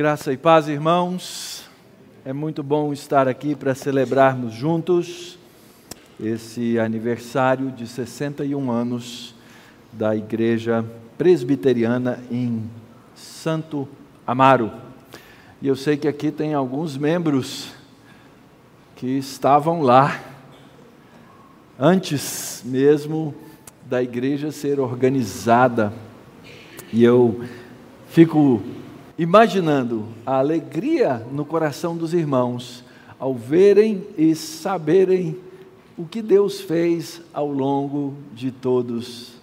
Graça e paz, irmãos. É muito bom estar aqui para celebrarmos juntos esse aniversário de 61 anos da Igreja Presbiteriana em Santo Amaro. E eu sei que aqui tem alguns membros que estavam lá antes mesmo da igreja ser organizada. E eu fico imaginando a alegria no coração dos irmãos ao verem e saberem o que Deus fez ao longo de todos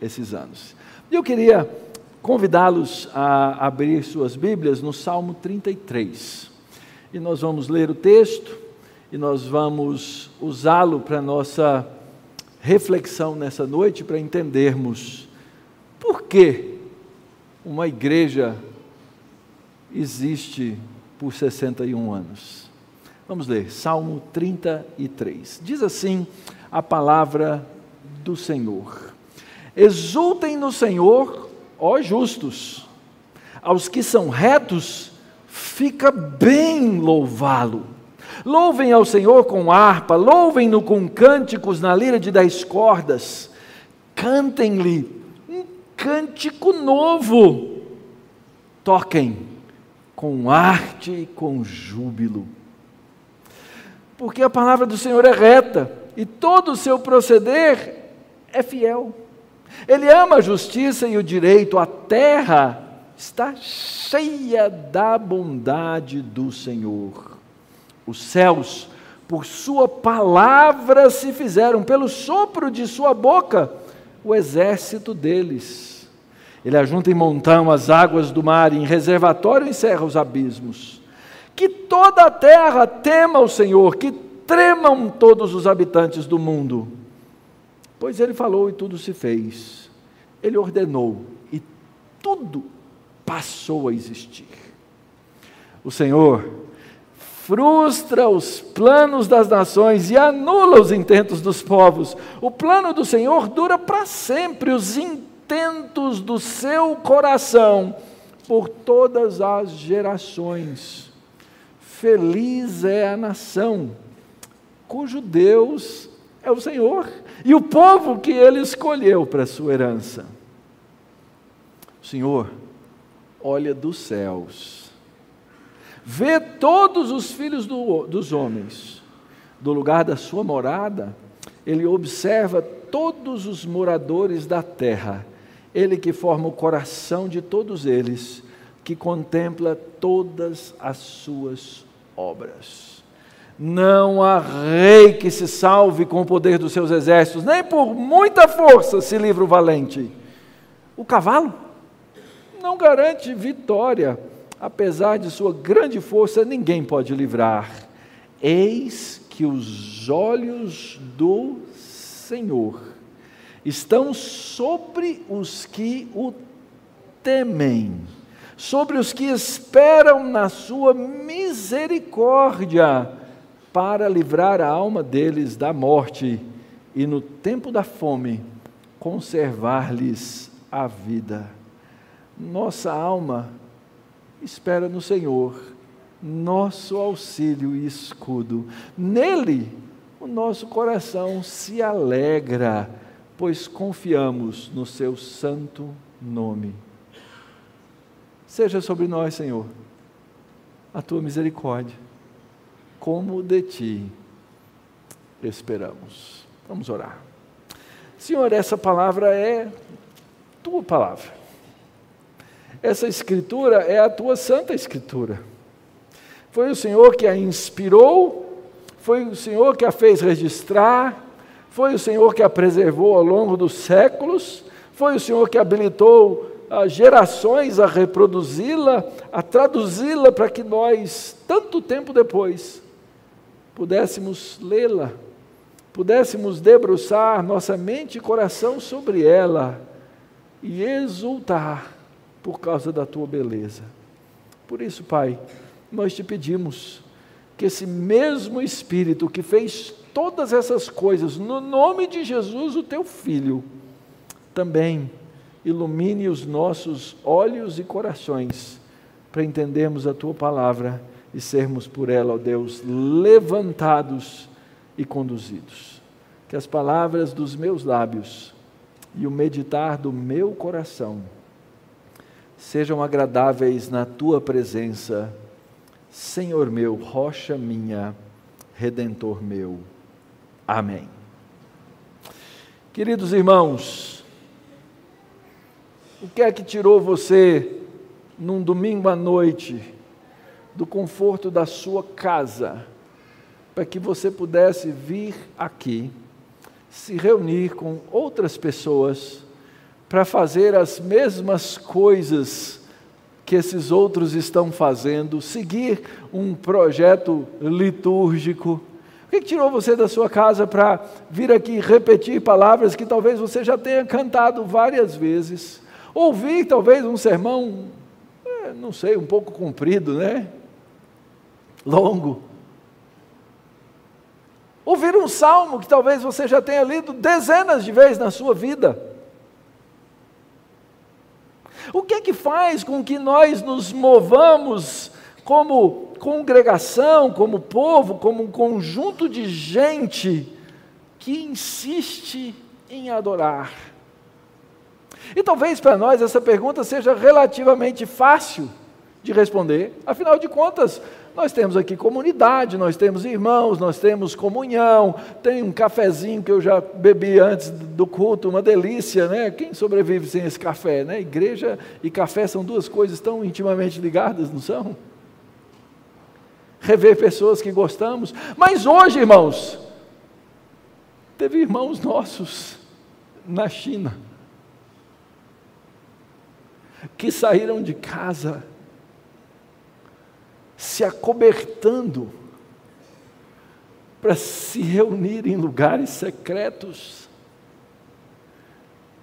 esses anos. E eu queria convidá-los a abrir suas Bíblias no Salmo 33. E nós vamos ler o texto e nós vamos usá-lo para nossa reflexão nessa noite para entendermos por que uma igreja existe por 61 anos. Vamos ler, Salmo 33. Diz assim a palavra do Senhor: Exultem no Senhor, ó justos, aos que são retos, fica bem louvá-lo. Louvem ao Senhor com harpa, louvem-no com cânticos na lira de dez cordas, cantem-lhe um cântico novo, toquem com arte e com júbilo. Porque a palavra do Senhor é reta e todo o seu proceder é fiel. Ele ama a justiça e o direito, a terra está cheia da bondade do Senhor. Os céus, por sua palavra, se fizeram, pelo sopro de sua boca, o exército deles. Ele ajunta em montão as águas do mar, e em reservatório encerra os abismos. Que toda a terra tema o Senhor, que tremam todos os habitantes do mundo. Pois ele falou e tudo se fez. Ele ordenou e tudo passou a existir. O Senhor frustra os planos das nações e anula os intentos dos povos. O plano do Senhor dura para sempre, os intentos intentos do seu coração por todas as gerações. Feliz é a nação cujo Deus é o Senhor e o povo que ele escolheu para sua herança. O Senhor olha dos céus, vê todos os filhos do, dos homens, do lugar da sua morada, ele observa todos os moradores da terra ele que forma o coração de todos eles, que contempla todas as suas obras. Não há rei que se salve com o poder dos seus exércitos, nem por muita força se livra o valente. O cavalo não garante vitória, apesar de sua grande força, ninguém pode livrar. Eis que os olhos do Senhor estão sobre os que o temem, sobre os que esperam na sua misericórdia, para livrar a alma deles da morte e no tempo da fome conservar-lhes a vida. Nossa alma espera no Senhor, nosso auxílio e escudo. Nele o nosso coração se alegra pois confiamos no seu santo nome. Seja sobre nós, Senhor, a tua misericórdia, como de ti esperamos. Vamos orar. Senhor, essa palavra é tua palavra. Essa escritura é a tua santa escritura. Foi o Senhor que a inspirou, foi o Senhor que a fez registrar, foi o Senhor que a preservou ao longo dos séculos, foi o Senhor que habilitou as gerações a reproduzi-la, a traduzi-la para que nós, tanto tempo depois, pudéssemos lê-la, pudéssemos debruçar nossa mente e coração sobre ela e exultar por causa da tua beleza. Por isso, Pai, nós te pedimos que esse mesmo Espírito que fez todas essas coisas no nome de Jesus, o teu Filho, também ilumine os nossos olhos e corações, para entendermos a tua palavra e sermos por ela, ó Deus, levantados e conduzidos. Que as palavras dos meus lábios e o meditar do meu coração sejam agradáveis na tua presença, Senhor meu, rocha minha, redentor meu. Amém. Queridos irmãos, o que é que tirou você num domingo à noite do conforto da sua casa para que você pudesse vir aqui, se reunir com outras pessoas para fazer as mesmas coisas que esses outros estão fazendo, seguir um projeto litúrgico. O que tirou você da sua casa para vir aqui repetir palavras que talvez você já tenha cantado várias vezes? Ouvir talvez um sermão, é, não sei, um pouco comprido, né? Longo. Ouvir um salmo que talvez você já tenha lido dezenas de vezes na sua vida. O que é que faz com que nós nos movamos como congregação, como povo, como um conjunto de gente que insiste em adorar? E talvez para nós essa pergunta seja relativamente fácil de responder, afinal de contas, nós temos aqui comunidade, nós temos irmãos, nós temos comunhão, tem um cafezinho que eu já bebi antes do culto, uma delícia, né? Quem sobrevive sem esse café, né? Igreja e café são duas coisas tão intimamente ligadas, não são? Rever pessoas que gostamos, mas hoje, irmãos, teve irmãos nossos na China que saíram de casa se acobertando para se reunir em lugares secretos,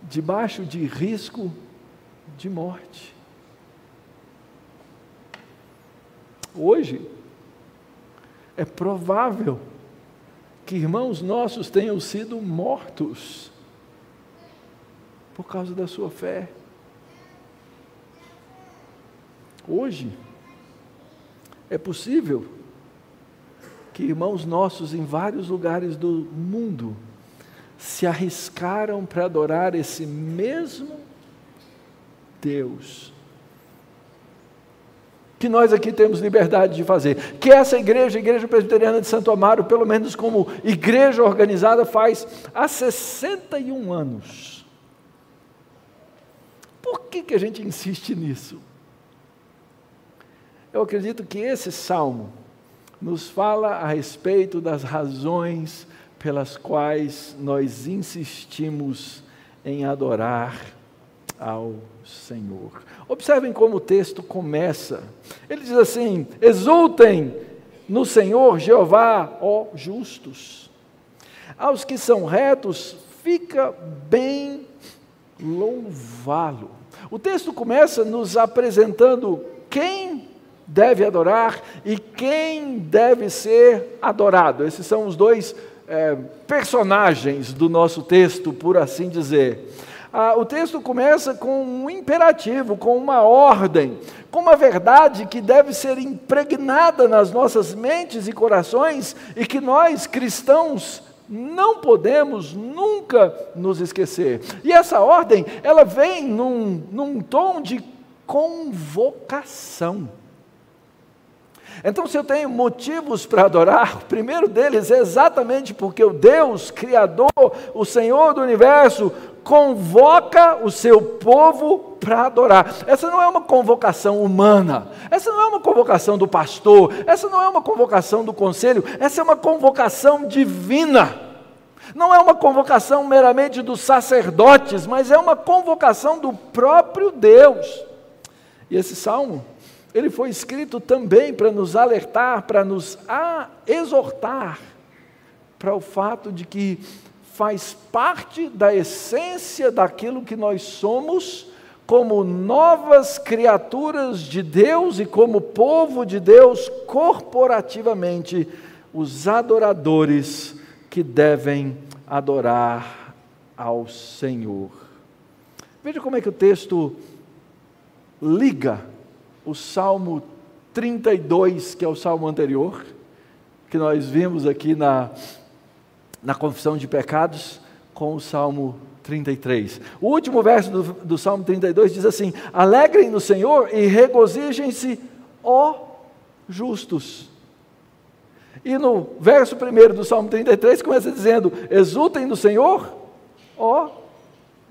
debaixo de risco de morte. Hoje, é provável que irmãos nossos tenham sido mortos por causa da sua fé. Hoje, é possível que irmãos nossos em vários lugares do mundo se arriscaram para adorar esse mesmo Deus. Que nós aqui temos liberdade de fazer. Que essa igreja, a Igreja Presbiteriana de Santo Amaro, pelo menos como igreja organizada, faz há 61 anos. Por que, que a gente insiste nisso? Eu acredito que esse salmo nos fala a respeito das razões pelas quais nós insistimos em adorar ao Senhor. Observem como o texto começa. Ele diz assim: Exultem no Senhor Jeová, ó justos. Aos que são retos, fica bem louvá-lo. O texto começa nos apresentando quem deve adorar e quem deve ser adorado. Esses são os dois é, personagens do nosso texto, por assim dizer. Ah, o texto começa com um imperativo, com uma ordem, com uma verdade que deve ser impregnada nas nossas mentes e corações e que nós cristãos não podemos nunca nos esquecer. E essa ordem, ela vem num, num tom de convocação. Então, se eu tenho motivos para adorar, o primeiro deles é exatamente porque o Deus, Criador, o Senhor do universo, convoca o seu povo para adorar. Essa não é uma convocação humana, essa não é uma convocação do pastor, essa não é uma convocação do conselho, essa é uma convocação divina. Não é uma convocação meramente dos sacerdotes, mas é uma convocação do próprio Deus. E esse salmo ele foi escrito também para nos alertar, para nos exortar para o fato de que faz parte da essência daquilo que nós somos, como novas criaturas de Deus e como povo de Deus, corporativamente, os adoradores que devem adorar ao Senhor. Veja como é que o texto liga o Salmo 32, que é o salmo anterior, que nós vimos aqui na, na confissão de pecados, com o Salmo 33. O último verso do, do Salmo 32 diz assim: Alegrem no Senhor e regozijem-se, ó justos. E no verso primeiro do Salmo 33 começa dizendo: Exultem no Senhor, ó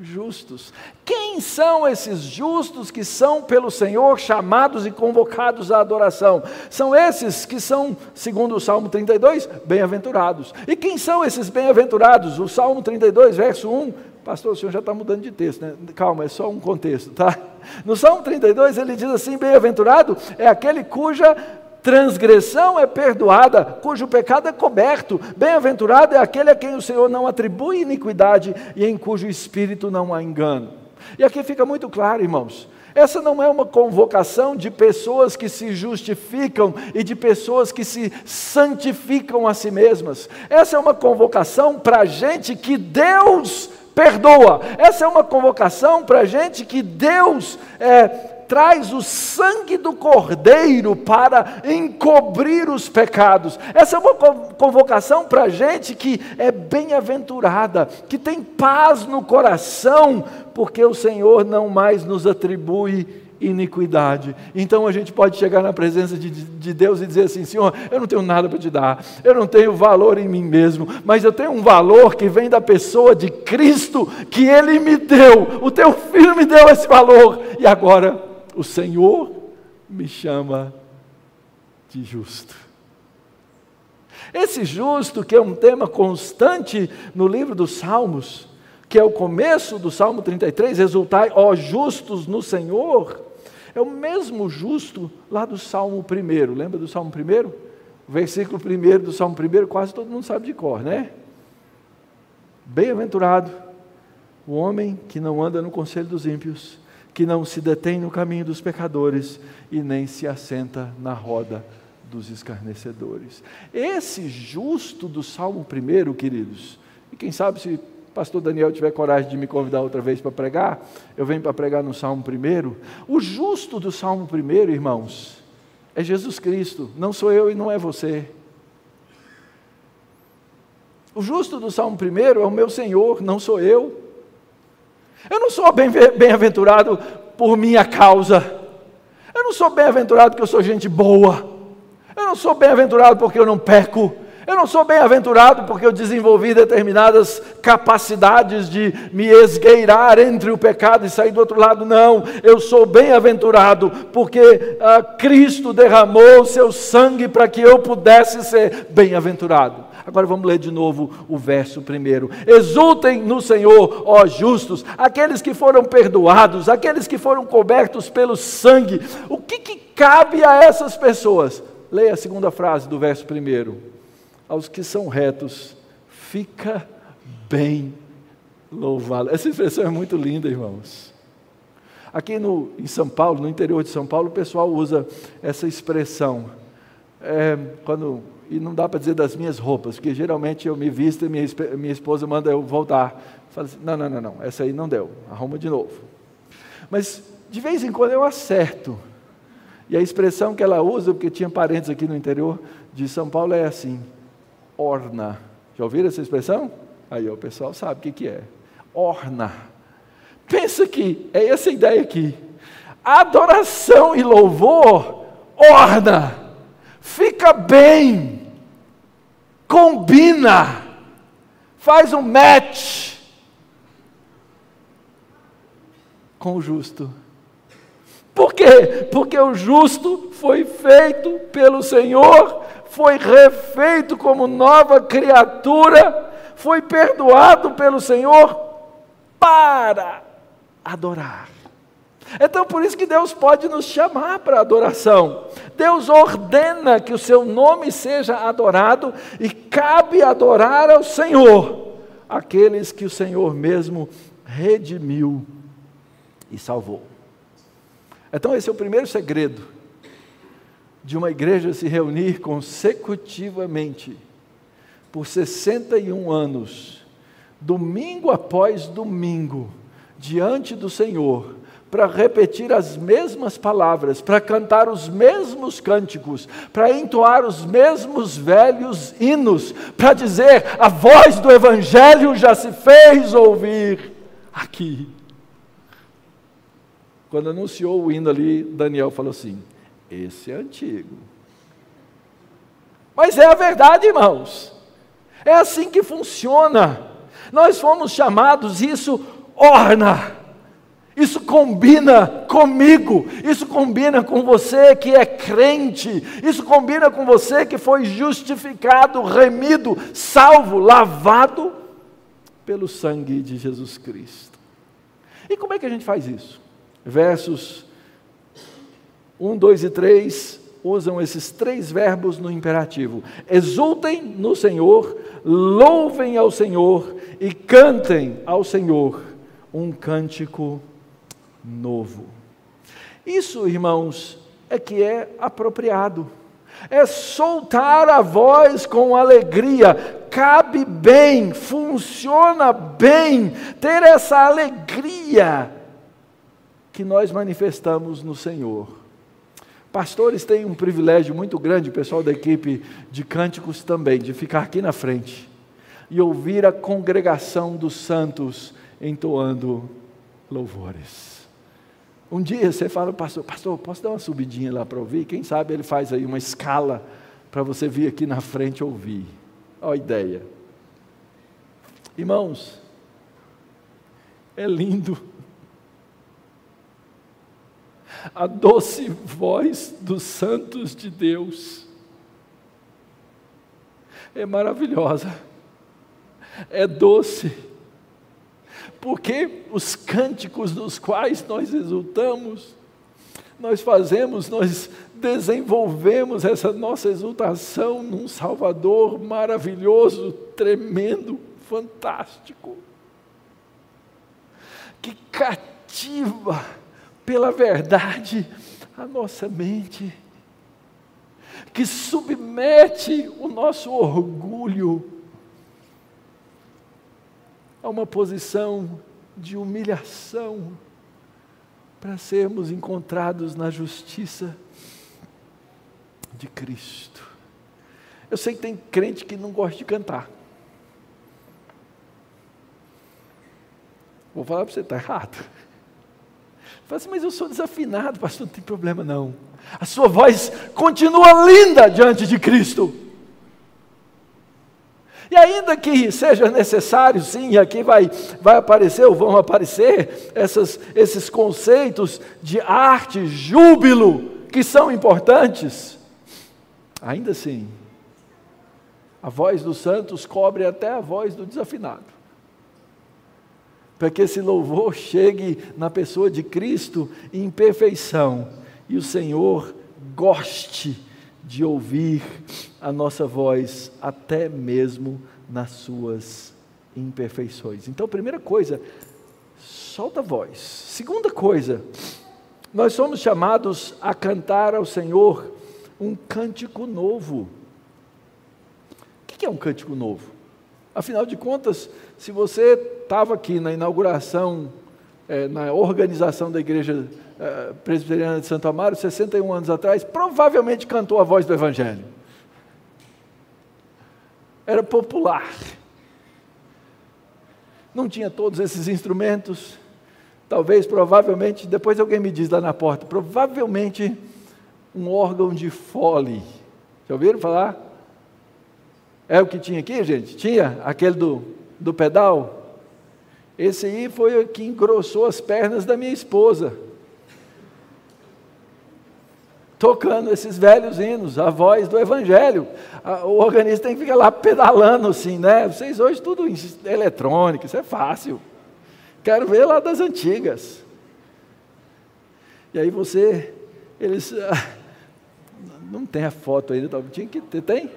justos. Quem são esses justos que são pelo Senhor chamados e convocados à adoração? São esses que são, segundo o Salmo 32, bem-aventurados. E quem são esses bem-aventurados? O Salmo 32, verso 1. Pastor, o senhor já está mudando de texto, né? Calma, é só um contexto, tá? No Salmo 32 ele diz assim: bem-aventurado é aquele cuja transgressão é perdoada, cujo pecado é coberto. Bem-aventurado é aquele a quem o Senhor não atribui iniquidade e em cujo espírito não há engano. E aqui fica muito claro, irmãos. Essa não é uma convocação de pessoas que se justificam e de pessoas que se santificam a si mesmas. Essa é uma convocação para gente que Deus perdoa. Essa é uma convocação para gente que Deus é, traz o sangue do Cordeiro para encobrir os pecados. Essa é uma convocação para gente que é bem-aventurada, que tem paz no coração, porque o Senhor não mais nos atribui iniquidade. Então a gente pode chegar na presença de, de, Deus e dizer assim: Senhor, eu não tenho nada para te dar, eu não tenho valor em mim mesmo, mas eu tenho um valor que vem da pessoa de Cristo que Ele me deu. O teu filho me deu esse valor, e agora o Senhor me chama de justo. Esse justo, que é um tema constante no livro dos Salmos, que é o começo do Salmo 33, exultai, ó justos no Senhor, é o mesmo justo lá do Salmo 1. Lembra do Salmo 1? O versículo 1 do Salmo 1, quase todo mundo sabe de cor, né? Bem-aventurado o homem que não anda no conselho dos ímpios, que não se detém no caminho dos pecadores e nem se assenta na roda dos escarnecedores. Esse justo do Salmo 1, queridos, e quem sabe se o pastor Daniel tiver coragem de me convidar outra vez para pregar, eu venho para pregar no Salmo 1. O justo do Salmo 1, irmãos, é Jesus Cristo, não sou eu e não é você. O justo do Salmo 1 é o meu Senhor, não sou eu. Eu não sou bem-aventurado por minha causa. Eu não sou bem-aventurado porque eu sou gente boa. Eu não sou bem-aventurado porque eu não peco. Eu não sou bem-aventurado porque eu desenvolvi determinadas capacidades de me esgueirar entre o pecado e sair do outro lado. Não, eu sou bem-aventurado porque ah, Cristo derramou o seu sangue para que eu pudesse ser bem-aventurado. Agora vamos ler de novo o verso primeiro. Exultem no Senhor, ó justos, aqueles que foram perdoados, aqueles que foram cobertos pelo sangue. O que, que cabe a essas pessoas? Leia a segunda frase do verso primeiro. Aos que são retos, fica bem louvado. Essa expressão é muito linda, irmãos. Aqui no, em São Paulo, no interior de São Paulo, o pessoal usa essa expressão. É, quando e não dá para dizer das minhas roupas, porque geralmente eu me visto e minha, minha esposa manda eu voltar. Fala assim, não, não, não, não, essa aí não deu, arruma de novo. Mas de vez em quando eu acerto. E a expressão que ela usa, porque tinha parentes aqui no interior de São Paulo, é assim: orna. Já ouviram essa expressão? Aí o pessoal sabe o que, que é. Orna. Pensa que é essa ideia aqui. Adoração e louvor orna fica bem, combina, faz um match com o justo. Por quê? Porque o justo foi feito pelo Senhor, foi refeito como nova criatura, foi perdoado pelo Senhor para adorar. Então, por isso que Deus pode nos chamar para adoração. Deus ordena que o seu nome seja adorado e cabe adorar ao Senhor, aqueles que o Senhor mesmo redimiu e salvou. Então, esse é o primeiro segredo de uma igreja se reunir consecutivamente por 61 anos, domingo após domingo, diante do Senhor para repetir as mesmas palavras, para cantar os mesmos cânticos, para entoar os mesmos velhos hinos, para dizer: a voz do Evangelho já se fez ouvir aqui. Quando anunciou o hino ali, Daniel falou assim: esse é antigo. Mas é a verdade, irmãos. É assim que funciona. Nós fomos chamados, isso orna. Isso combina comigo, isso combina com você que é crente, isso combina com você que foi justificado, remido, salvo, lavado pelo sangue de Jesus Cristo. E como é que a gente faz isso? Versos 1, 2 e 3 usam esses três verbos no imperativo: exultem no Senhor, louvem ao Senhor e cantem ao Senhor um cântico novo. Isso, irmãos, é que é apropriado. É soltar a voz com alegria, cabe bem, funciona bem, ter essa alegria que nós manifestamos no Senhor. Pastores têm um privilégio muito grande, o pessoal da equipe de cânticos também, de ficar aqui na frente e ouvir a congregação dos santos entoando louvores. Um dia você fala, pastor, pastor, posso dar uma subidinha lá para ouvir? Quem sabe ele faz aí uma escala para você vir aqui na frente ouvir. Olha a ideia. Irmãos, é lindo a doce voz dos santos de Deus é maravilhosa, é doce, porque os cânticos dos quais nós exultamos, nós fazemos, nós desenvolvemos essa nossa exultação num Salvador maravilhoso, tremendo, fantástico, que cativa pela verdade a nossa mente, que submete o nosso orgulho a uma posição de humilhação para sermos encontrados na justiça de Cristo. Eu sei que tem crente que não gosta de cantar. Vou falar para você, está errado. Fala assim, mas eu sou desafinado, pastor, não tem problema não. A sua voz continua linda diante de Cristo. E ainda que seja necessário, sim, aqui vai, vai aparecer ou vão aparecer essas, esses conceitos de arte, júbilo, que são importantes, ainda assim, a voz dos santos cobre até a voz do desafinado. Para que esse louvor chegue na pessoa de Cristo em perfeição e o Senhor goste de ouvir a nossa voz, até mesmo nas suas imperfeições. Então, primeira coisa, solta a voz. Segunda coisa, nós somos chamados a cantar ao Senhor um cântico novo. O que é um cântico novo? Afinal de contas, se você estava aqui na inauguração, é, na organização da igreja é, presbiteriana de Santo Amaro, 61 anos atrás, provavelmente cantou a voz do Evangelho. Era popular. Não tinha todos esses instrumentos. Talvez, provavelmente, depois alguém me diz lá na porta, provavelmente um órgão de fole. Já ouviram falar? É o que tinha aqui, gente? Tinha aquele do, do pedal? Esse aí foi o que engrossou as pernas da minha esposa. Tocando esses velhos hinos, a voz do Evangelho. O organista tem que ficar lá pedalando assim, né? Vocês hoje tudo eletrônico, isso é fácil. Quero ver lá das antigas. E aí você, eles. Não tem a foto ainda, tinha que ter, tem?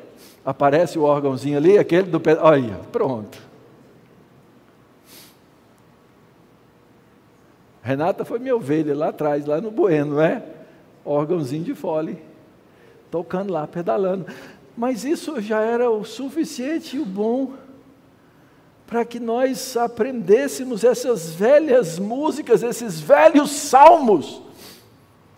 Aparece o órgãozinho ali, aquele do. Olha, pronto. Renata foi minha ovelha lá atrás, lá no Bueno, não é? Órgãozinho de fole, tocando lá, pedalando. Mas isso já era o suficiente e o bom para que nós aprendêssemos essas velhas músicas, esses velhos salmos.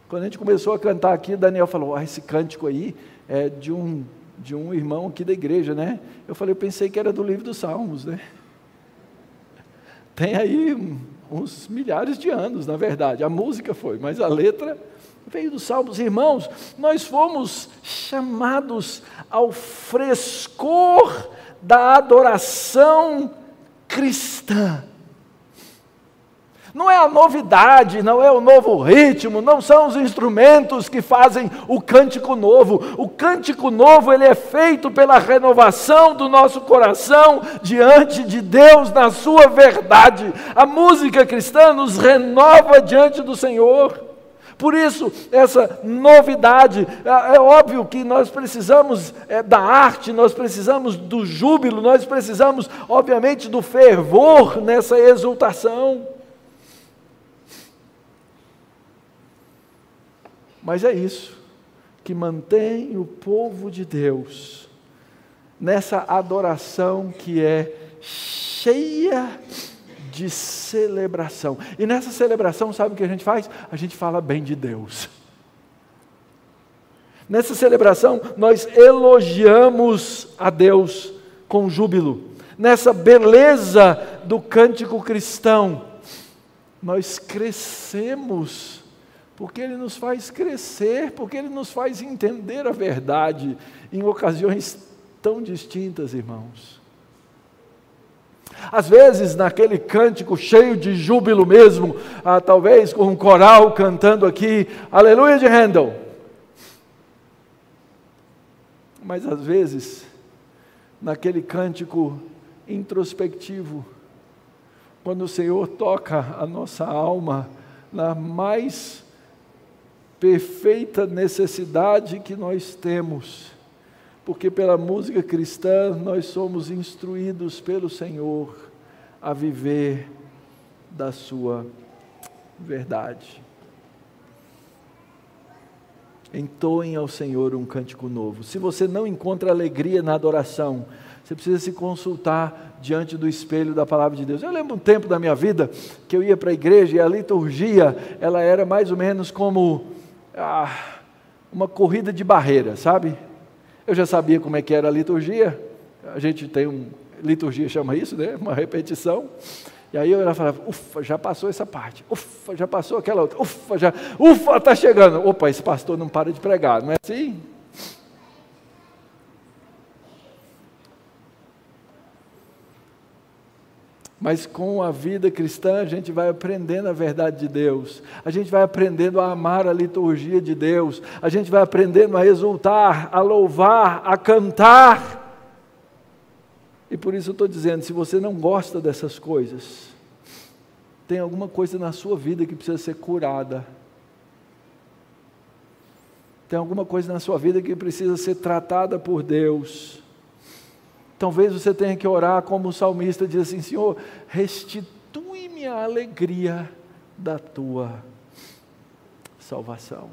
Quando a gente começou a cantar aqui, Daniel falou: ah, esse cântico aí é de um, de um irmão aqui da igreja, né? Eu falei, eu pensei que era do livro dos Salmos, né? Tem aí uns milhares de anos, na verdade. A música foi, mas a letra veio dos Salmos. Irmãos, nós fomos chamados ao frescor da adoração cristã. Não é a novidade, não é o novo ritmo, não são os instrumentos que fazem o cântico novo. O cântico novo ele é feito pela renovação do nosso coração diante de Deus na sua verdade. A música cristã nos renova diante do Senhor. Por isso, essa novidade, é, é óbvio que nós precisamos é, da arte, nós precisamos do júbilo, nós precisamos, obviamente, do fervor nessa exultação. Mas é isso que mantém o povo de Deus nessa adoração que é cheia de celebração. E nessa celebração, sabe o que a gente faz? A gente fala bem de Deus. Nessa celebração, nós elogiamos a Deus com júbilo. Nessa beleza do cântico cristão, nós crescemos, porque Ele nos faz crescer, porque Ele nos faz entender a verdade em ocasiões tão distintas, irmãos. Às vezes, naquele cântico cheio de júbilo mesmo, ah, talvez com um coral cantando aqui, Aleluia de Handel. Mas às vezes, naquele cântico introspectivo, quando o Senhor toca a nossa alma na mais perfeita necessidade que nós temos, porque pela música cristã nós somos instruídos pelo Senhor a viver da Sua verdade. Entoem ao Senhor um cântico novo. Se você não encontra alegria na adoração, você precisa se consultar diante do espelho da palavra de Deus. Eu lembro um tempo da minha vida que eu ia para a igreja e a liturgia, ela era mais ou menos como ah, uma corrida de barreira, sabe? Eu já sabia como é que era a liturgia. A gente tem um liturgia chama isso, né? Uma repetição. E aí eu falava, ufa, já passou essa parte, ufa, já passou aquela outra, ufa, já, ufa, está chegando. Opa, esse pastor não para de pregar, não é assim? Mas com a vida cristã, a gente vai aprendendo a verdade de Deus, a gente vai aprendendo a amar a liturgia de Deus, a gente vai aprendendo a exultar, a louvar, a cantar. E por isso eu estou dizendo: se você não gosta dessas coisas, tem alguma coisa na sua vida que precisa ser curada. Tem alguma coisa na sua vida que precisa ser tratada por Deus. Talvez você tenha que orar como o salmista diz assim: Senhor, restitui-me a alegria da tua salvação.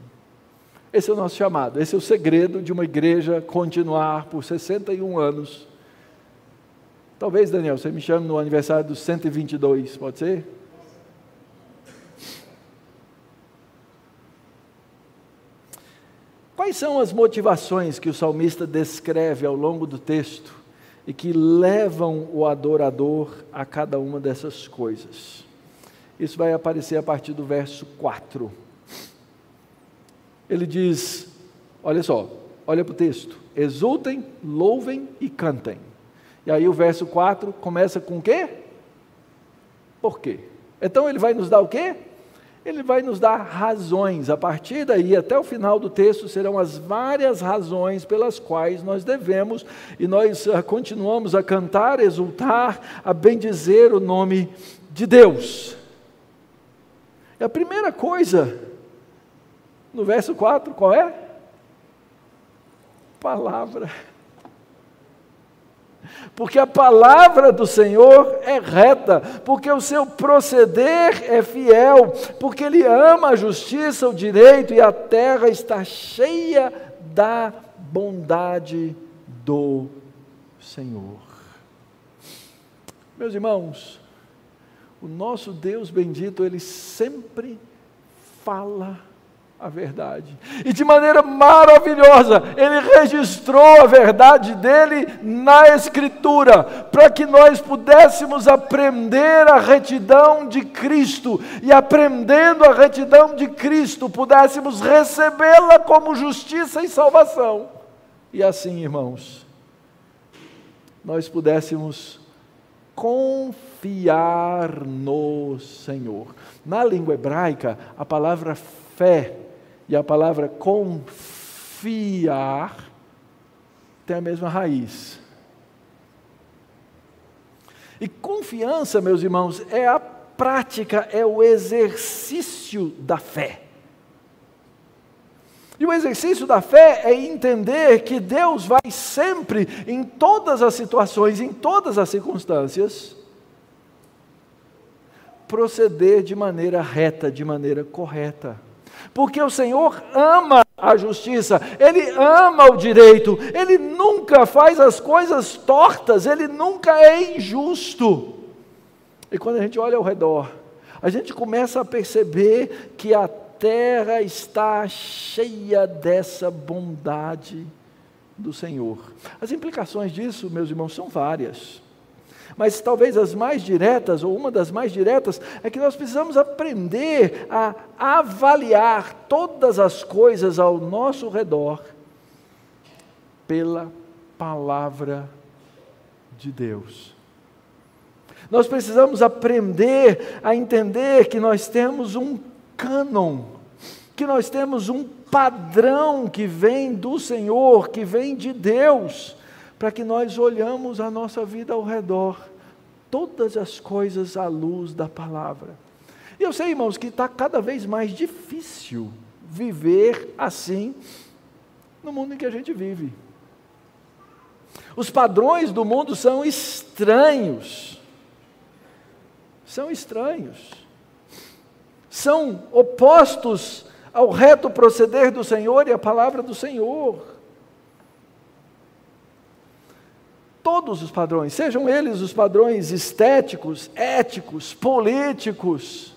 Esse é o nosso chamado, esse é o segredo de uma igreja continuar por 61 anos. Talvez, Daniel, você me chame no aniversário dos 122, pode ser? Quais são as motivações que o salmista descreve ao longo do texto e que levam o adorador a cada uma dessas coisas. Isso vai aparecer a partir do verso 4. Ele diz: olha só, olha para o texto: exultem, louvem e cantem. E aí o verso 4 começa com o quê? Por quê? Então ele vai nos dar o quê? Ele vai nos dar razões. A partir daí, até o final do texto, serão as várias razões pelas quais nós devemos e nós uh, continuamos a cantar, exultar, a bendizer o nome de Deus. E a primeira coisa, no verso 4, qual é? Palavra porque a palavra do Senhor é reta, porque o seu proceder é fiel, porque ele ama a justiça, o direito e a terra está cheia da bondade do Senhor. Meus irmãos, o nosso Deus bendito, ele sempre fala a verdade. E de maneira maravilhosa, ele registrou a verdade dele na Escritura, para que nós pudéssemos aprender a retidão de Cristo, e aprendendo a retidão de Cristo, pudéssemos recebê-la como justiça e salvação. E assim, irmãos, nós pudéssemos confiar no Senhor. Na língua hebraica, a palavra fé e a palavra confiar tem a mesma raiz. E confiança, meus irmãos, é a prática, é o exercício da fé. E o exercício da fé é entender que Deus vai sempre, em todas as situações, em todas as circunstâncias, proceder de maneira reta, de maneira correta porque o Senhor ama a justiça, Ele ama o direito, Ele nunca faz as coisas tortas, Ele nunca é injusto. E quando a gente olha ao redor, a gente começa a perceber que a terra está cheia dessa bondade do Senhor. As implicações disso, meus irmãos, são várias. Mas talvez as mais diretas, ou uma das mais diretas, é que nós precisamos aprender a avaliar todas as coisas ao nosso redor pela palavra de Deus. Nós precisamos aprender a entender que nós temos um cânon, que nós temos um padrão que vem do Senhor, que vem de Deus para que nós olhamos a nossa vida ao redor, todas as coisas à luz da palavra. E eu sei, irmãos, que está cada vez mais difícil viver assim no mundo em que a gente vive. Os padrões do mundo são estranhos. São estranhos. São opostos ao reto proceder do Senhor e à palavra do Senhor. Todos os padrões, sejam eles os padrões estéticos, éticos, políticos.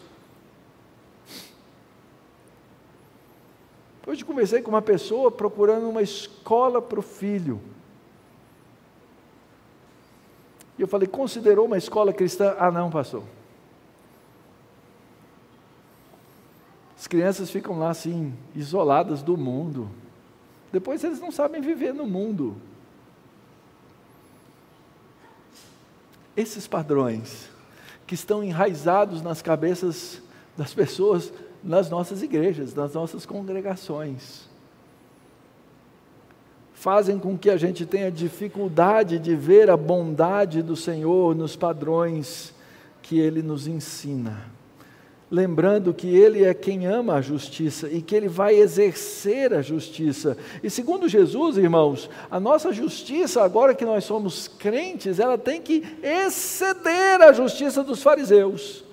Hoje conversei com uma pessoa procurando uma escola para o filho. E eu falei, considerou uma escola cristã? Ah, não, pastor. As crianças ficam lá assim, isoladas do mundo. Depois eles não sabem viver no mundo. Esses padrões que estão enraizados nas cabeças das pessoas nas nossas igrejas, nas nossas congregações. Fazem com que a gente tenha dificuldade de ver a bondade do Senhor nos padrões que Ele nos ensina lembrando que Ele é quem ama a justiça e que Ele vai exercer a justiça. E segundo Jesus, irmãos, a nossa justiça, agora que nós somos crentes, ela tem que exceder a justiça dos fariseus.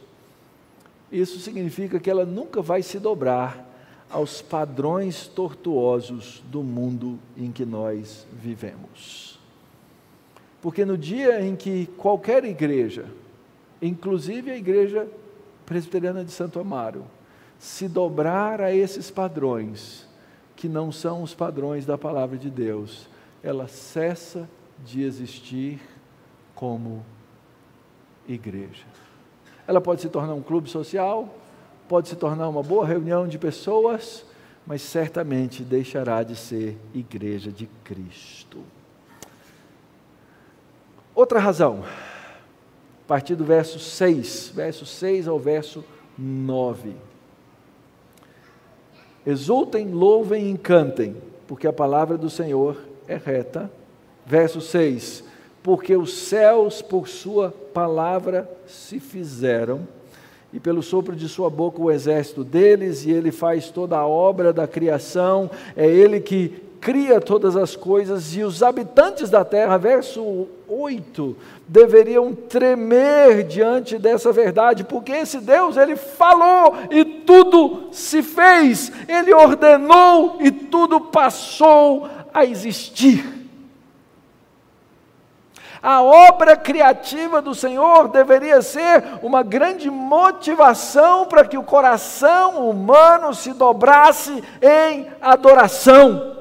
Isso significa que ela nunca vai se dobrar aos padrões tortuosos do mundo em que nós vivemos. Porque no dia em que qualquer igreja, inclusive a igreja presbiteriana de Santo Amaro se dobrar a esses padrões, que não são os padrões da palavra de Deus, ela cessa de existir como igreja. Ela pode se tornar um clube social, pode se tornar uma boa reunião de pessoas, mas certamente deixará de ser igreja de Cristo. Outra razão a partir do verso 6, verso 6 ao verso 9. Exultem, louvem e cantem, porque a palavra do Senhor é reta. Verso 6: Porque os céus, por sua palavra, se fizeram, e pelo sopro de sua boca o exército deles, e ele faz toda a obra da criação, é ele que cria todas as coisas e os habitantes da terra, verso 8, deveriam tremer diante dessa verdade, porque esse Deus, ele falou e tudo se fez, ele ordenou e tudo passou a existir. A obra criativa do Senhor deveria ser uma grande motivação para que o coração humano se dobrasse em adoração.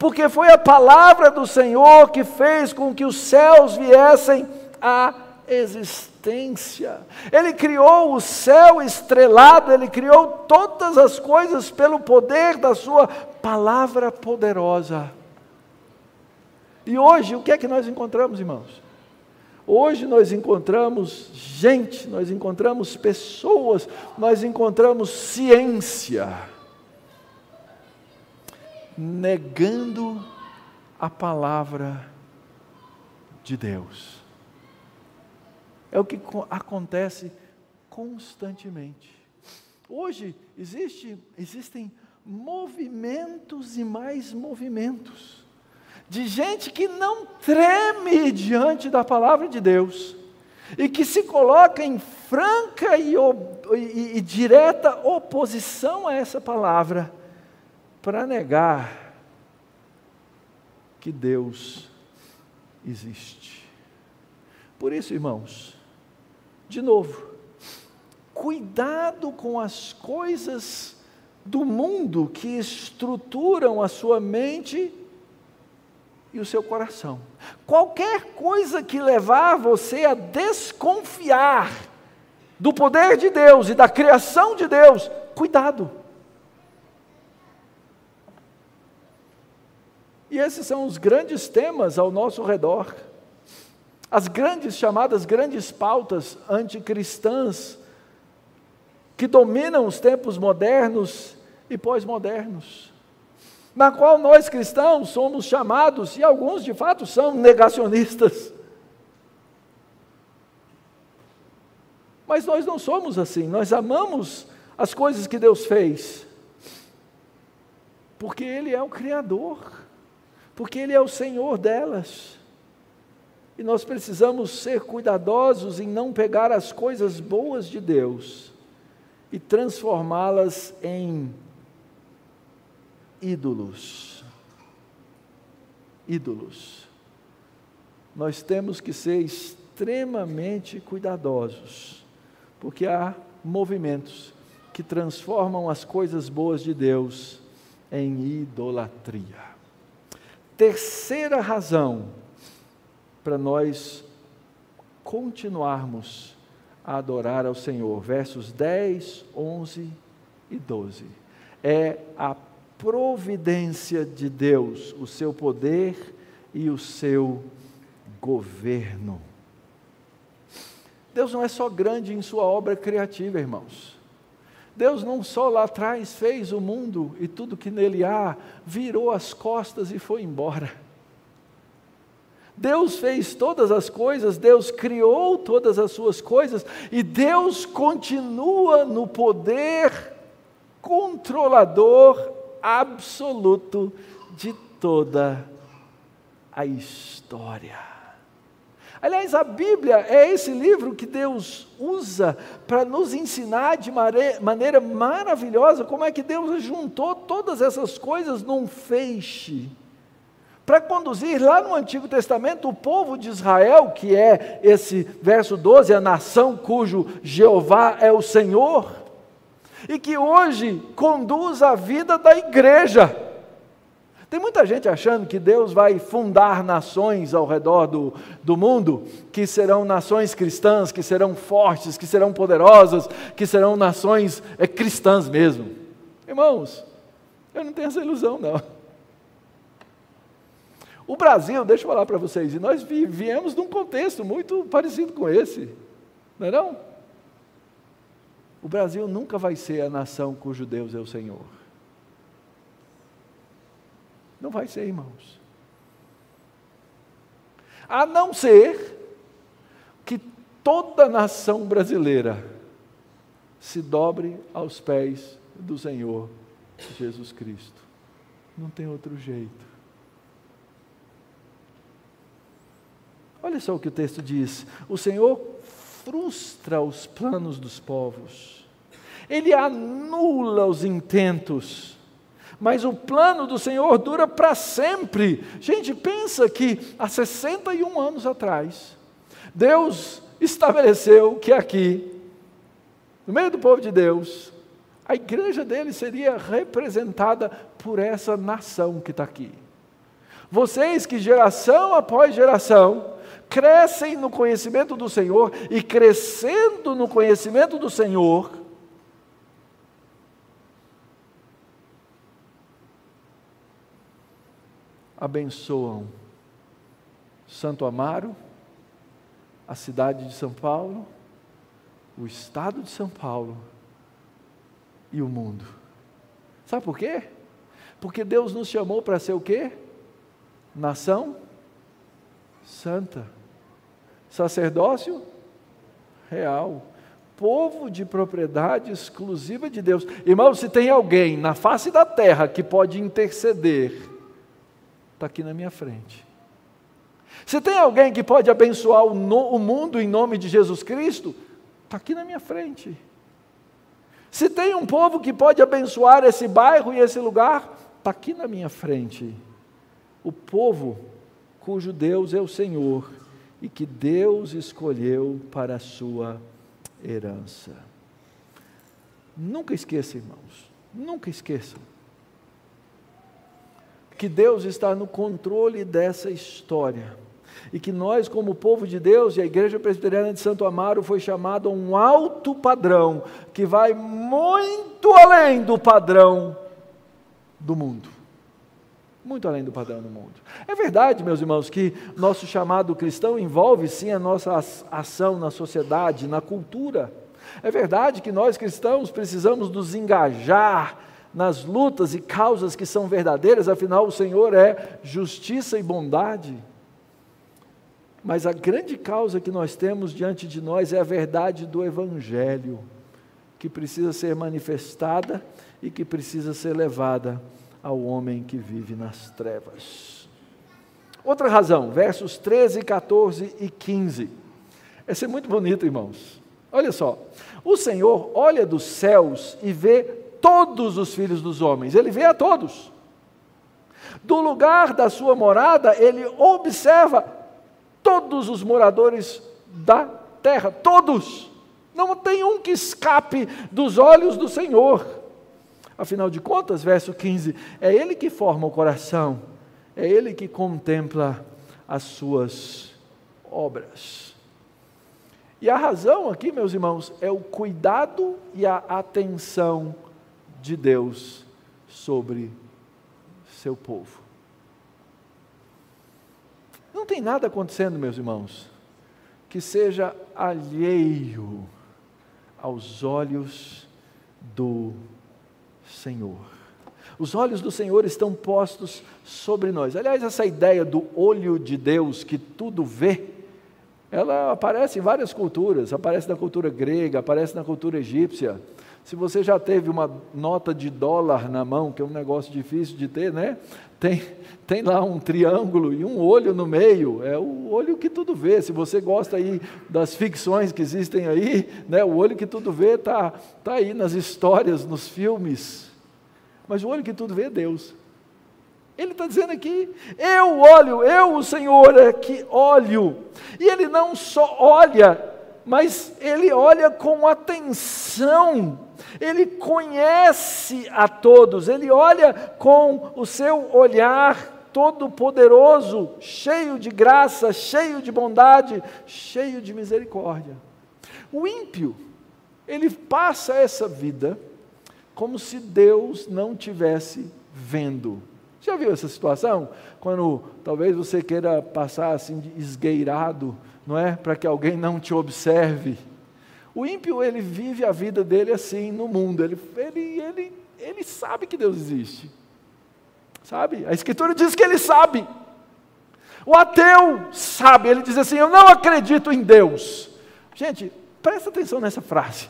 Porque foi a palavra do Senhor que fez com que os céus viessem à existência. Ele criou o céu estrelado, ele criou todas as coisas pelo poder da sua palavra poderosa. E hoje, o que é que nós encontramos, irmãos? Hoje nós encontramos gente, nós encontramos pessoas, nós encontramos ciência negando a palavra de Deus. É o que acontece constantemente. Hoje existe, existem movimentos e mais movimentos de gente que não treme diante da palavra de Deus e que se coloca em franca e, e, e direta oposição a essa palavra para negar que Deus existe. Por isso, irmãos, de novo, cuidado com as coisas do mundo que estruturam a sua mente e o seu coração. Qualquer coisa que levar você a desconfiar do poder de Deus e da criação de Deus, cuidado. E esses são os grandes temas ao nosso redor. As grandes chamadas grandes pautas anticristãs que dominam os tempos modernos e pós-modernos na qual nós cristãos somos chamados, e alguns de fato são negacionistas. Mas nós não somos assim, nós amamos as coisas que Deus fez, porque Ele é o Criador, porque Ele é o Senhor delas. E nós precisamos ser cuidadosos em não pegar as coisas boas de Deus e transformá-las em ídolos. Ídolos. Nós temos que ser extremamente cuidadosos, porque há movimentos que transformam as coisas boas de Deus em idolatria. Terceira razão para nós continuarmos a adorar ao Senhor, versos 10, 11 e 12, é a providência de Deus, o seu poder e o seu governo. Deus não é só grande em sua obra criativa, irmãos. Deus não só lá atrás fez o mundo e tudo que nele há, virou as costas e foi embora. Deus fez todas as coisas, Deus criou todas as suas coisas e Deus continua no poder controlador absoluto de toda a história. Aliás, a Bíblia é esse livro que Deus usa para nos ensinar de maneira maravilhosa como é que Deus juntou todas essas coisas num feixe. Para conduzir lá no Antigo Testamento o povo de Israel, que é esse verso 12, a nação cujo Jeová é o Senhor, e que hoje conduz a vida da igreja. Tem muita gente achando que Deus vai fundar nações ao redor do, do mundo, que serão nações cristãs, que serão fortes, que serão poderosas, que serão nações é, cristãs mesmo. Irmãos, eu não tenho essa ilusão, não. O Brasil, deixa eu falar para vocês, e nós viemos num contexto muito parecido com esse, não é não? O Brasil nunca vai ser a nação cujo Deus é o Senhor. Não vai ser, irmãos. A não ser que toda a nação brasileira se dobre aos pés do Senhor Jesus Cristo. Não tem outro jeito. Olha só o que o texto diz: o Senhor frustra os planos dos povos, ele anula os intentos, mas o plano do Senhor dura para sempre. Gente, pensa que há 61 anos atrás, Deus estabeleceu que aqui, no meio do povo de Deus, a igreja dele seria representada por essa nação que está aqui. Vocês que geração após geração crescem no conhecimento do Senhor e crescendo no conhecimento do Senhor, abençoam Santo Amaro, a cidade de São Paulo, o estado de São Paulo e o mundo. Sabe por quê? Porque Deus nos chamou para ser o quê? Nação santa, sacerdócio real, povo de propriedade exclusiva de Deus. Irmão, se tem alguém na face da terra que pode interceder está aqui na minha frente. Se tem alguém que pode abençoar o, no, o mundo em nome de Jesus Cristo, está aqui na minha frente. Se tem um povo que pode abençoar esse bairro e esse lugar, está aqui na minha frente. O povo cujo Deus é o Senhor e que Deus escolheu para a sua herança. Nunca esqueça, irmãos, nunca esqueçam que Deus está no controle dessa história. E que nós, como povo de Deus, e a Igreja Presbiteriana de Santo Amaro foi chamado a um alto padrão, que vai muito além do padrão do mundo. Muito além do padrão do mundo. É verdade, meus irmãos, que nosso chamado cristão envolve sim a nossa ação na sociedade, na cultura. É verdade que nós cristãos precisamos nos engajar nas lutas e causas que são verdadeiras, afinal, o Senhor é justiça e bondade. Mas a grande causa que nós temos diante de nós é a verdade do Evangelho, que precisa ser manifestada e que precisa ser levada ao homem que vive nas trevas. Outra razão, versos 13, 14 e 15. Essa é muito bonito, irmãos. Olha só. O Senhor olha dos céus e vê todos os filhos dos homens, ele vê a todos. Do lugar da sua morada, ele observa todos os moradores da terra, todos. Não tem um que escape dos olhos do Senhor. Afinal de contas, verso 15, é Ele que forma o coração, é Ele que contempla as suas obras. E a razão aqui, meus irmãos, é o cuidado e a atenção de Deus sobre seu povo. Não tem nada acontecendo, meus irmãos, que seja alheio aos olhos do Senhor. Os olhos do Senhor estão postos sobre nós. Aliás, essa ideia do olho de Deus que tudo vê, ela aparece em várias culturas, aparece na cultura grega, aparece na cultura egípcia, se você já teve uma nota de dólar na mão, que é um negócio difícil de ter, né? Tem, tem lá um triângulo e um olho no meio, é o olho que tudo vê. Se você gosta aí das ficções que existem aí, né? o olho que tudo vê está tá aí nas histórias, nos filmes. Mas o olho que tudo vê é Deus. Ele está dizendo aqui: eu olho, eu, o Senhor, é que olho. E ele não só olha, mas ele olha com atenção ele conhece a todos, ele olha com o seu olhar todo-poderoso, cheio de graça, cheio de bondade, cheio de misericórdia. O ímpio, ele passa essa vida como se Deus não tivesse vendo. Já viu essa situação? Quando talvez você queira passar assim esgueirado, não é? Para que alguém não te observe. O ímpio, ele vive a vida dele assim no mundo. Ele, ele, ele, ele sabe que Deus existe. Sabe? A Escritura diz que ele sabe. O ateu sabe, ele diz assim: Eu não acredito em Deus. Gente, presta atenção nessa frase.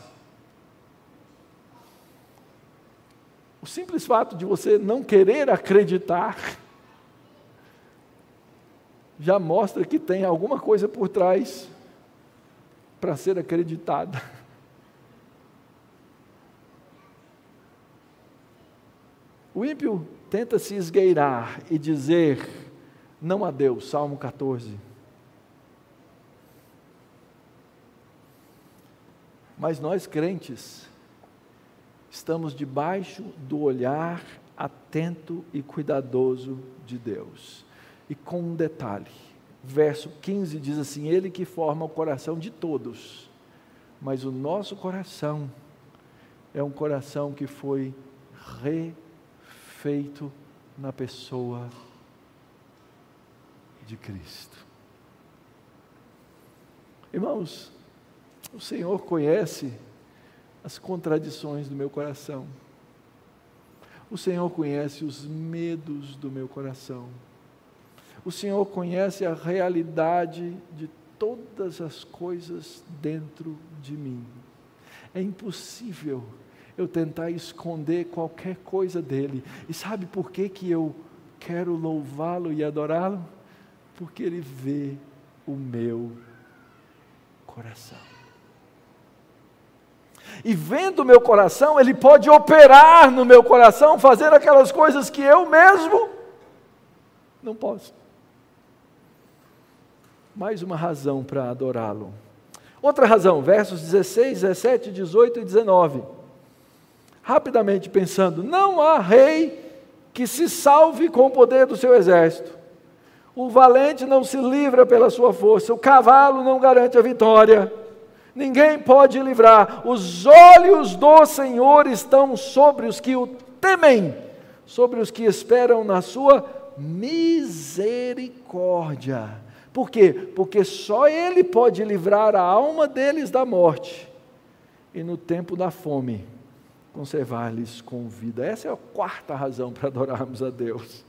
O simples fato de você não querer acreditar já mostra que tem alguma coisa por trás para ser acreditada. O ímpio tenta se esgueirar e dizer não a Deus, Salmo 14. Mas nós crentes estamos debaixo do olhar atento e cuidadoso de Deus. E com um detalhe, verso 15 diz assim: Ele que forma o coração de todos, mas o nosso coração é um coração que foi refeito na pessoa de Cristo. Irmãos, o Senhor conhece as contradições do meu coração. O Senhor conhece os medos do meu coração. O Senhor conhece a realidade de todas as coisas dentro de mim. É impossível eu tentar esconder qualquer coisa dele. E sabe por que, que eu quero louvá-lo e adorá-lo? Porque ele vê o meu coração e vendo o meu coração, Ele pode operar no meu coração, fazer aquelas coisas que eu mesmo não posso. Mais uma razão para adorá-lo. Outra razão, versos 16, 17, 18 e 19. Rapidamente pensando, não há rei que se salve com o poder do seu exército. O valente não se livra pela sua força, o cavalo não garante a vitória. Ninguém pode livrar. Os olhos do Senhor estão sobre os que o temem, sobre os que esperam na sua misericórdia. Por quê? Porque só Ele pode livrar a alma deles da morte e no tempo da fome conservar-lhes com vida. Essa é a quarta razão para adorarmos a Deus.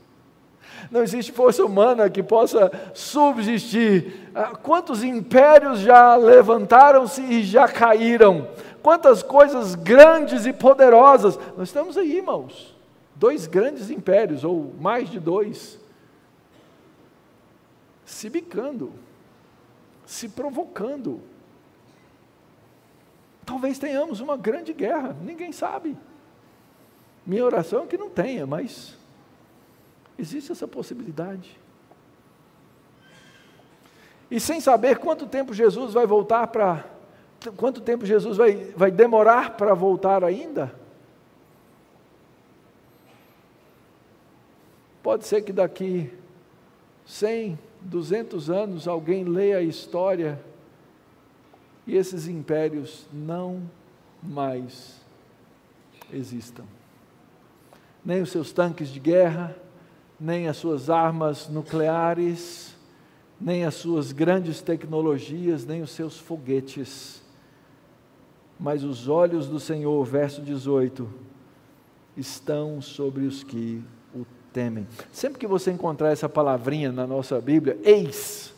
Não existe força humana que possa subsistir. Ah, quantos impérios já levantaram-se e já caíram? Quantas coisas grandes e poderosas. Nós estamos aí, irmãos. Dois grandes impérios, ou mais de dois, se bicando, se provocando. Talvez tenhamos uma grande guerra, ninguém sabe. Minha oração é que não tenha, mas Existe essa possibilidade. E sem saber quanto tempo Jesus vai voltar para. Quanto tempo Jesus vai, vai demorar para voltar ainda? Pode ser que daqui 100, 200 anos alguém leia a história e esses impérios não mais existam. Nem os seus tanques de guerra, nem as suas armas nucleares, nem as suas grandes tecnologias, nem os seus foguetes. Mas os olhos do Senhor, verso 18, estão sobre os que o temem. Sempre que você encontrar essa palavrinha na nossa Bíblia, eis,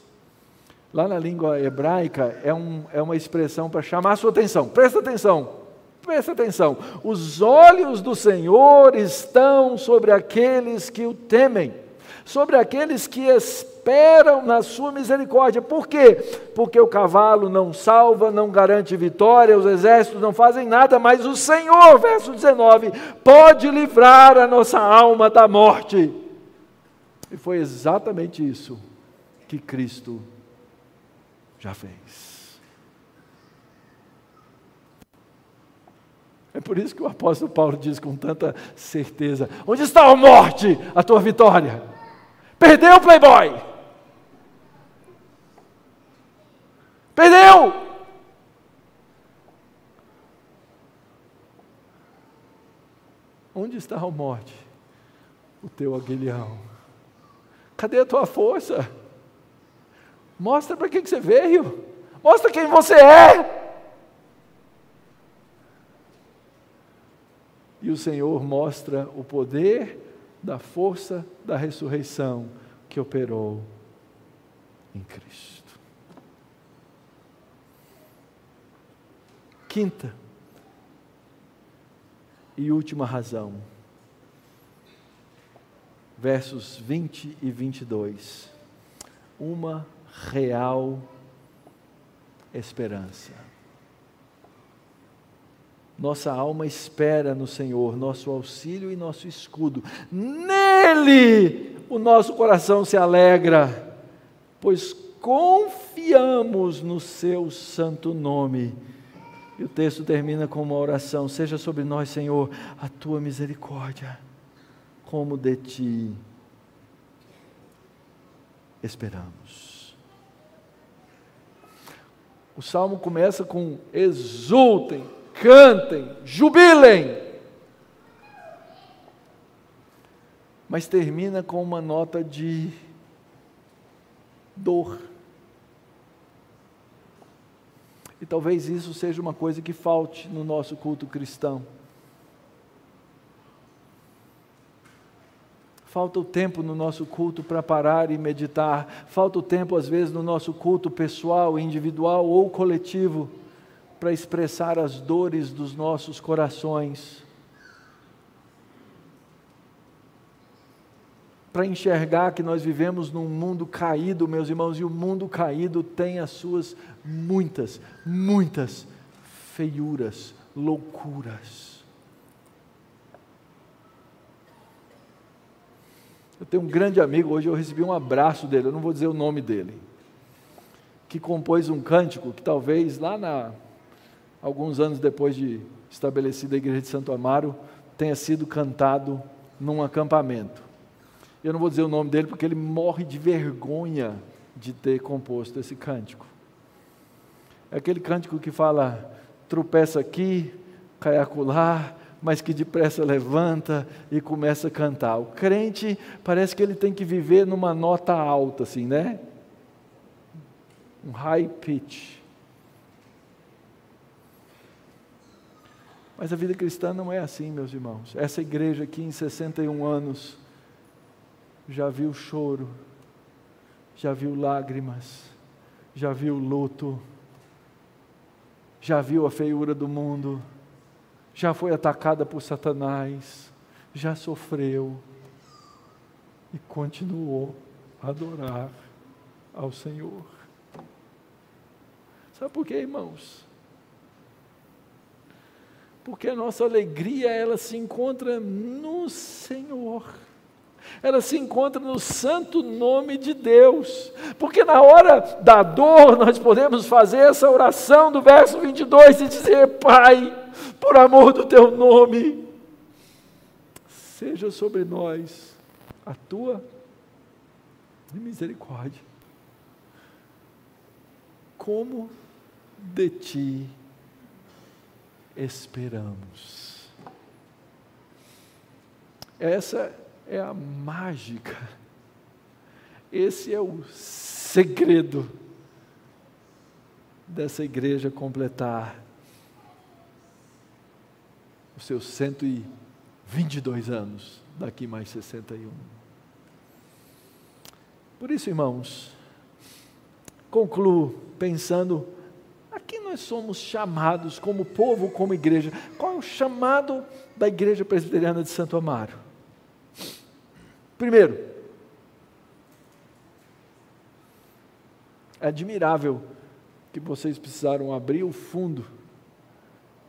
lá na língua hebraica, é, um, é uma expressão para chamar a sua atenção. Presta atenção. Presta atenção: os olhos do Senhor estão sobre aqueles que o temem, sobre aqueles que esperam na sua misericórdia. Por quê? Porque o cavalo não salva, não garante vitória, os exércitos não fazem nada, mas o Senhor, verso 19, pode livrar a nossa alma da morte. E foi exatamente isso que Cristo já fez. É por isso que o apóstolo Paulo diz com tanta certeza: Onde está a morte, a tua vitória? Perdeu, playboy! Perdeu! Onde está a morte? O teu aguilhão. Cadê a tua força? Mostra para que você veio. Mostra quem você é. E o Senhor mostra o poder da força da ressurreição que operou em Cristo. Quinta e última razão, versos 20 e 22. Uma real esperança. Nossa alma espera no Senhor, nosso auxílio e nosso escudo. Nele o nosso coração se alegra, pois confiamos no seu santo nome. E o texto termina com uma oração: Seja sobre nós, Senhor, a tua misericórdia, como de ti esperamos. O salmo começa com exultem, cantem, jubilem. Mas termina com uma nota de dor. E talvez isso seja uma coisa que falte no nosso culto cristão. Falta o tempo no nosso culto para parar e meditar. Falta o tempo, às vezes, no nosso culto pessoal, individual ou coletivo, para expressar as dores dos nossos corações. Para enxergar que nós vivemos num mundo caído, meus irmãos, e o mundo caído tem as suas muitas, muitas feiuras, loucuras. Eu tenho um grande amigo, hoje eu recebi um abraço dele, eu não vou dizer o nome dele, que compôs um cântico que talvez lá na, alguns anos depois de estabelecida a igreja de Santo Amaro, tenha sido cantado num acampamento. Eu não vou dizer o nome dele porque ele morre de vergonha de ter composto esse cântico. É aquele cântico que fala: tropeça aqui, cai acolá, mas que depressa levanta e começa a cantar. O crente parece que ele tem que viver numa nota alta, assim, né? Um high pitch. Mas a vida cristã não é assim, meus irmãos. Essa igreja aqui, em 61 anos, já viu choro, já viu lágrimas, já viu luto, já viu a feiura do mundo já foi atacada por Satanás, já sofreu e continuou a adorar ao Senhor. Sabe por quê, irmãos? Porque a nossa alegria ela se encontra no Senhor. Ela se encontra no santo nome de Deus. Porque na hora da dor nós podemos fazer essa oração do verso 22 e dizer: Pai, por amor do teu nome, seja sobre nós a tua misericórdia. Como de ti esperamos. Essa é a mágica, esse é o segredo dessa igreja completar os seus 122 anos, daqui mais 61. Por isso, irmãos, concluo pensando nós somos chamados como povo, como igreja. Qual é o chamado da Igreja Presbiteriana de Santo Amaro? Primeiro, é admirável que vocês precisaram abrir o fundo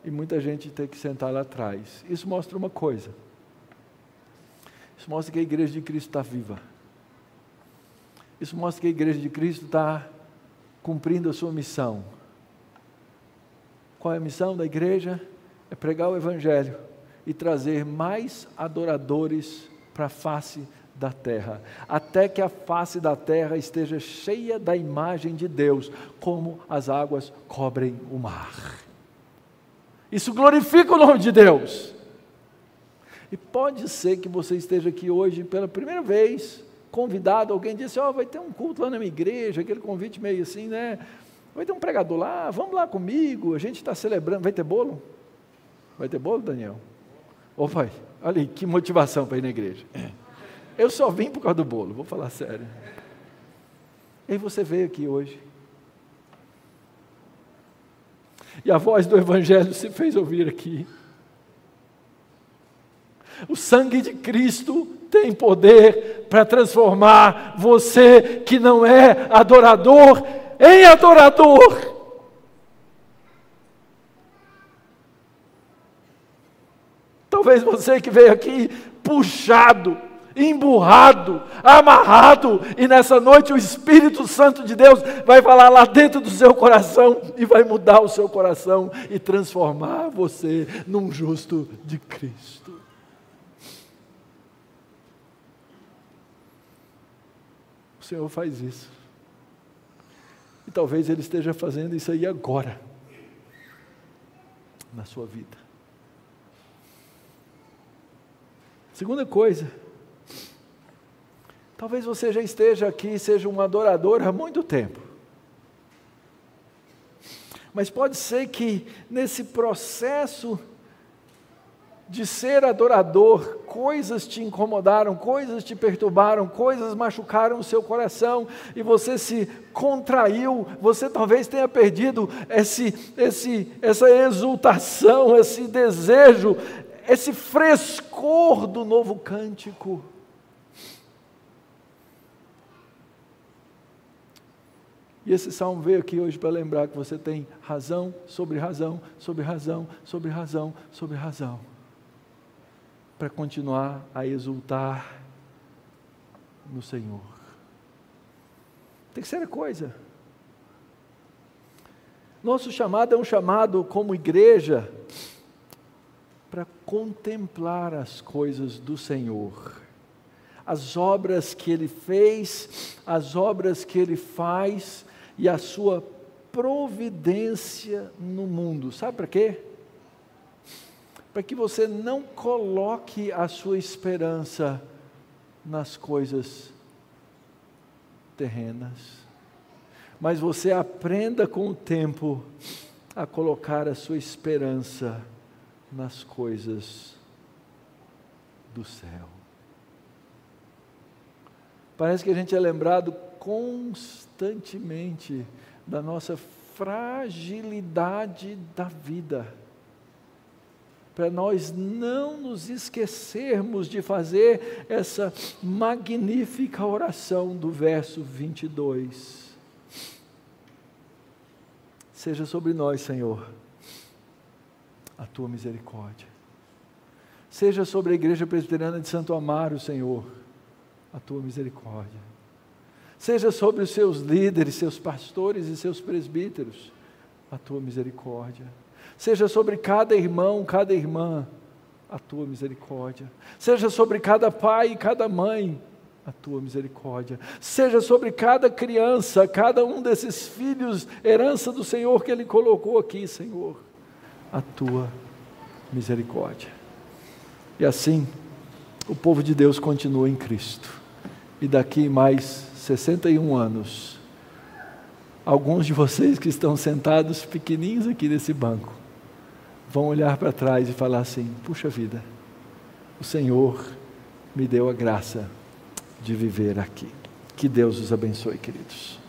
e muita gente tem que sentar lá atrás. Isso mostra uma coisa. Isso mostra que a igreja de Cristo está viva. Isso mostra que a igreja de Cristo está cumprindo a sua missão. Qual é a missão da igreja? É pregar o Evangelho e trazer mais adoradores para a face da terra, até que a face da terra esteja cheia da imagem de Deus, como as águas cobrem o mar. Isso glorifica o nome de Deus. E pode ser que você esteja aqui hoje pela primeira vez, convidado, alguém disse, ó, oh, vai ter um culto lá na minha igreja, aquele convite meio assim, né? Vai ter um pregador lá, vamos lá comigo, a gente está celebrando, vai ter bolo? Vai ter bolo, Daniel? Ô pai, olha aí, que motivação para ir na igreja. Eu só vim por causa do bolo, vou falar sério. E você veio aqui hoje. E a voz do Evangelho se fez ouvir aqui. O sangue de Cristo tem poder para transformar você que não é adorador em adorador. Talvez você que veio aqui puxado, emburrado, amarrado, e nessa noite o Espírito Santo de Deus vai falar lá dentro do seu coração e vai mudar o seu coração e transformar você num justo de Cristo. O Senhor faz isso. E talvez Ele esteja fazendo isso aí agora, na sua vida. Segunda coisa, talvez você já esteja aqui, seja um adorador há muito tempo. Mas pode ser que nesse processo de ser adorador, coisas te incomodaram, coisas te perturbaram, coisas machucaram o seu coração e você se contraiu, você talvez tenha perdido esse, esse, essa exultação, esse desejo, esse frescor do novo cântico. E esse salmo veio aqui hoje para lembrar que você tem razão sobre razão, sobre razão, sobre razão, sobre razão, para continuar a exultar no Senhor. Terceira coisa, nosso chamado é um chamado como igreja para contemplar as coisas do Senhor, as obras que Ele fez, as obras que Ele faz e a sua providência no mundo. Sabe para quê? Para que você não coloque a sua esperança nas coisas terrenas, mas você aprenda com o tempo a colocar a sua esperança nas coisas do céu. Parece que a gente é lembrado constantemente da nossa fragilidade da vida, para nós não nos esquecermos de fazer essa magnífica oração do verso 22. Seja sobre nós, Senhor a tua misericórdia. Seja sobre a igreja presbiteriana de Santo Amaro, Senhor, a tua misericórdia. Seja sobre os seus líderes, seus pastores e seus presbíteros, a tua misericórdia. Seja sobre cada irmão, cada irmã, a tua misericórdia. Seja sobre cada pai e cada mãe, a tua misericórdia. Seja sobre cada criança, cada um desses filhos, herança do Senhor que Ele colocou aqui, Senhor a tua misericórdia. E assim, o povo de Deus continua em Cristo. E daqui mais 61 anos, alguns de vocês que estão sentados pequeninhos aqui nesse banco, vão olhar para trás e falar assim: puxa vida, o Senhor me deu a graça de viver aqui. Que Deus os abençoe, queridos.